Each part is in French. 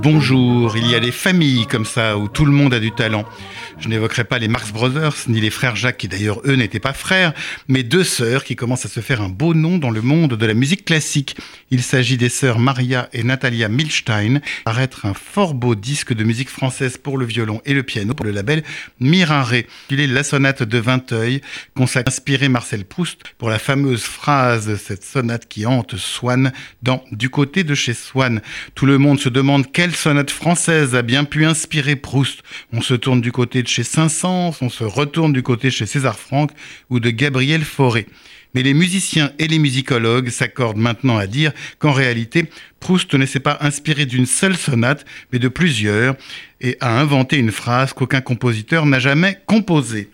Bonjour, il y a des familles comme ça où tout le monde a du talent. Je n'évoquerai pas les Marx Brothers, ni les frères Jacques, qui d'ailleurs eux n'étaient pas frères, mais deux sœurs qui commencent à se faire un beau nom dans le monde de la musique classique. Il s'agit des sœurs Maria et Natalia Milstein, paraître un fort beau disque de musique française pour le violon et le piano pour le label Mirare. Il est la sonate de Vinteuil, consacrée inspiré Marcel Proust pour la fameuse phrase cette sonate qui hante Swann dans Du côté de chez Swann. Tout le monde se demande sonate française a bien pu inspirer Proust. On se tourne du côté de chez Saint-Saëns, on se retourne du côté chez César Franck ou de Gabriel Fauré. Mais les musiciens et les musicologues s'accordent maintenant à dire qu'en réalité, Proust ne s'est pas inspiré d'une seule sonate, mais de plusieurs, et a inventé une phrase qu'aucun compositeur n'a jamais composée.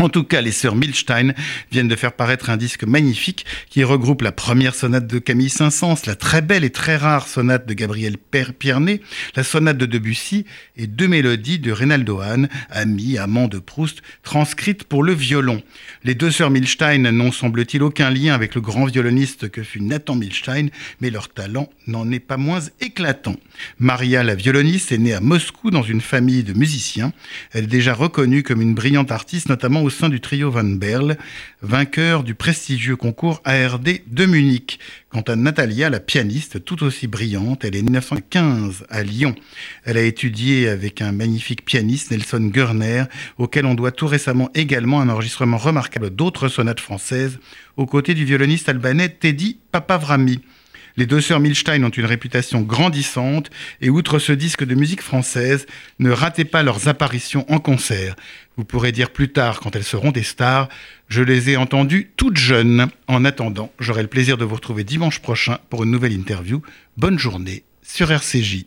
En tout cas, les sœurs Milstein viennent de faire paraître un disque magnifique qui regroupe la première sonate de Camille Saint-Saëns, la très belle et très rare sonate de Gabriel Pierné, la sonate de Debussy et deux mélodies de Reynaldo Hahn, ami, amant de Proust, transcrites pour le violon. Les deux sœurs Milstein n'ont semble-t-il aucun lien avec le grand violoniste que fut Nathan Milstein, mais leur talent n'en est pas moins éclatant. Maria, la violoniste, est née à Moscou dans une famille de musiciens. Elle est déjà reconnue comme une brillante artiste, notamment au sein du trio Van Berle, vainqueur du prestigieux concours ARD de Munich. Quant à Natalia, la pianiste, tout aussi brillante, elle est 1915 à Lyon. Elle a étudié avec un magnifique pianiste, Nelson Görner, auquel on doit tout récemment également un enregistrement remarquable d'autres sonates françaises, aux côtés du violoniste albanais Teddy Papavrami. Les deux sœurs Milstein ont une réputation grandissante et outre ce disque de musique française, ne ratez pas leurs apparitions en concert. Vous pourrez dire plus tard, quand elles seront des stars, je les ai entendues toutes jeunes. En attendant, j'aurai le plaisir de vous retrouver dimanche prochain pour une nouvelle interview. Bonne journée sur RCJ.